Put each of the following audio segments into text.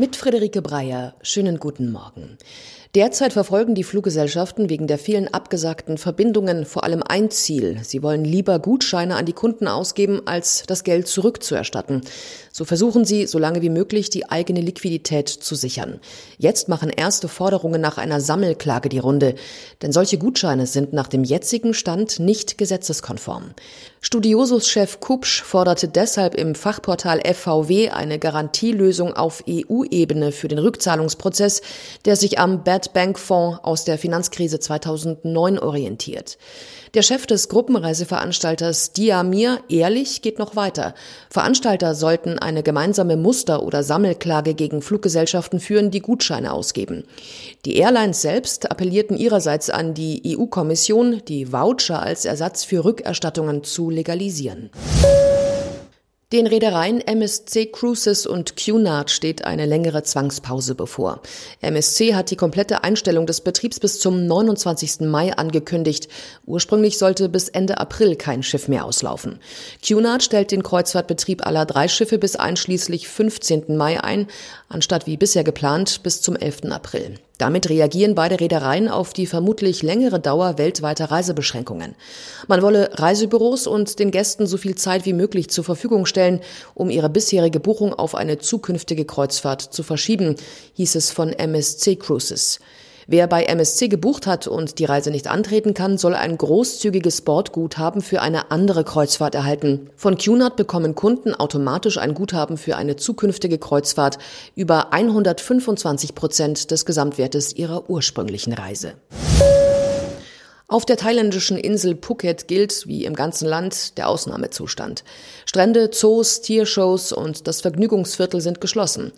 Mit Friederike Breyer. Schönen guten Morgen. Derzeit verfolgen die Fluggesellschaften wegen der vielen abgesagten Verbindungen vor allem ein Ziel. Sie wollen lieber Gutscheine an die Kunden ausgeben, als das Geld zurückzuerstatten. So versuchen sie, so lange wie möglich die eigene Liquidität zu sichern. Jetzt machen erste Forderungen nach einer Sammelklage die Runde. Denn solche Gutscheine sind nach dem jetzigen Stand nicht gesetzeskonform. Studiosus-Chef Kupsch forderte deshalb im Fachportal FVW eine Garantielösung auf EU-Ebene für den Rückzahlungsprozess, der sich am Bad Bank Fonds aus der Finanzkrise 2009 orientiert. Der Chef des Gruppenreiseveranstalters Diamir Ehrlich geht noch weiter. Veranstalter sollten eine gemeinsame Muster- oder Sammelklage gegen Fluggesellschaften führen, die Gutscheine ausgeben. Die Airlines selbst appellierten ihrerseits an die EU-Kommission, die Voucher als Ersatz für Rückerstattungen zu legalisieren. Den Reedereien MSC Cruises und Cunard steht eine längere Zwangspause bevor. MSC hat die komplette Einstellung des Betriebs bis zum 29. Mai angekündigt. Ursprünglich sollte bis Ende April kein Schiff mehr auslaufen. Cunard stellt den Kreuzfahrtbetrieb aller drei Schiffe bis einschließlich 15. Mai ein, anstatt wie bisher geplant bis zum 11. April. Damit reagieren beide Reedereien auf die vermutlich längere Dauer weltweiter Reisebeschränkungen. Man wolle Reisebüros und den Gästen so viel Zeit wie möglich zur Verfügung stellen, um ihre bisherige Buchung auf eine zukünftige Kreuzfahrt zu verschieben, hieß es von MSC Cruises. Wer bei MSC gebucht hat und die Reise nicht antreten kann, soll ein großzügiges Bordguthaben für eine andere Kreuzfahrt erhalten. Von Cunard bekommen Kunden automatisch ein Guthaben für eine zukünftige Kreuzfahrt über 125 Prozent des Gesamtwertes ihrer ursprünglichen Reise. Auf der thailändischen Insel Phuket gilt, wie im ganzen Land, der Ausnahmezustand. Strände, Zoos, Tiershows und das Vergnügungsviertel sind geschlossen.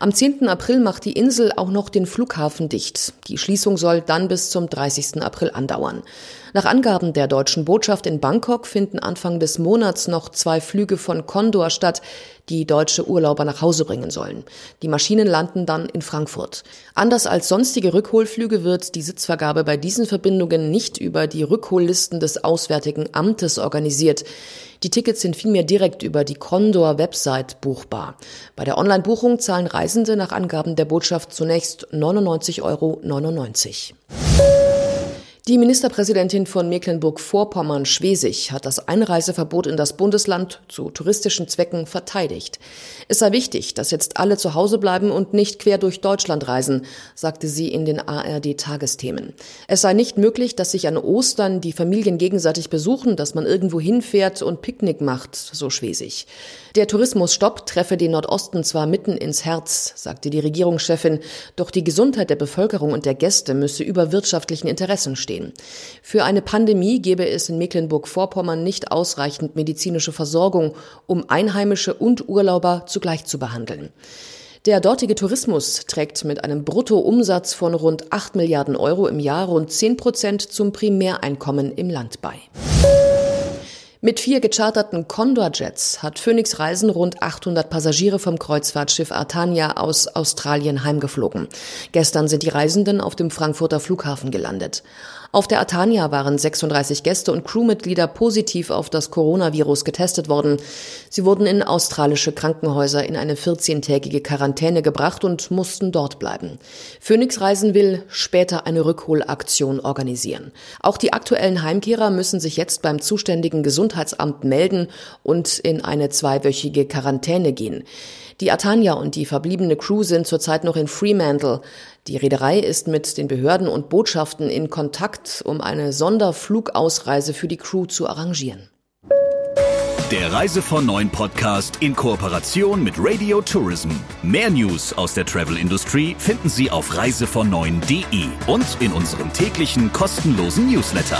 Am 10. April macht die Insel auch noch den Flughafen dicht. Die Schließung soll dann bis zum 30. April andauern. Nach Angaben der deutschen Botschaft in Bangkok finden Anfang des Monats noch zwei Flüge von Condor statt, die deutsche Urlauber nach Hause bringen sollen. Die Maschinen landen dann in Frankfurt. Anders als sonstige Rückholflüge wird die Sitzvergabe bei diesen Verbindungen nicht über die Rückhollisten des Auswärtigen Amtes organisiert. Die Tickets sind vielmehr direkt über die Condor-Website buchbar. Bei der Online-Buchung zahlen Reisende nach Angaben der Botschaft zunächst 99,99 Euro. Die Ministerpräsidentin von Mecklenburg-Vorpommern, Schwesig, hat das Einreiseverbot in das Bundesland zu touristischen Zwecken verteidigt. Es sei wichtig, dass jetzt alle zu Hause bleiben und nicht quer durch Deutschland reisen, sagte sie in den ARD-Tagesthemen. Es sei nicht möglich, dass sich an Ostern die Familien gegenseitig besuchen, dass man irgendwo hinfährt und Picknick macht, so Schwesig. Der Tourismusstopp treffe den Nordosten zwar mitten ins Herz, sagte die Regierungschefin, doch die Gesundheit der Bevölkerung und der Gäste müsse über wirtschaftlichen Interessen stehen. Für eine Pandemie gebe es in Mecklenburg-Vorpommern nicht ausreichend medizinische Versorgung, um Einheimische und Urlauber zugleich zu behandeln. Der dortige Tourismus trägt mit einem Bruttoumsatz von rund 8 Milliarden Euro im Jahr rund 10 Prozent zum Primäreinkommen im Land bei. Mit vier gecharterten Condor-Jets hat Phoenix Reisen rund 800 Passagiere vom Kreuzfahrtschiff Artania aus Australien heimgeflogen. Gestern sind die Reisenden auf dem Frankfurter Flughafen gelandet. Auf der Atania waren 36 Gäste und Crewmitglieder positiv auf das Coronavirus getestet worden. Sie wurden in australische Krankenhäuser in eine 14-tägige Quarantäne gebracht und mussten dort bleiben. Phoenix Reisen will später eine Rückholaktion organisieren. Auch die aktuellen Heimkehrer müssen sich jetzt beim zuständigen Gesundheitsamt melden und in eine zweiwöchige Quarantäne gehen. Die Atania und die verbliebene Crew sind zurzeit noch in Fremantle. Die Reederei ist mit den Behörden und Botschaften in Kontakt, um eine Sonderflugausreise für die Crew zu arrangieren. Der Reise von Neuen Podcast in Kooperation mit Radio Tourism. Mehr News aus der Travel Industry finden Sie auf reisevon und in unserem täglichen kostenlosen Newsletter.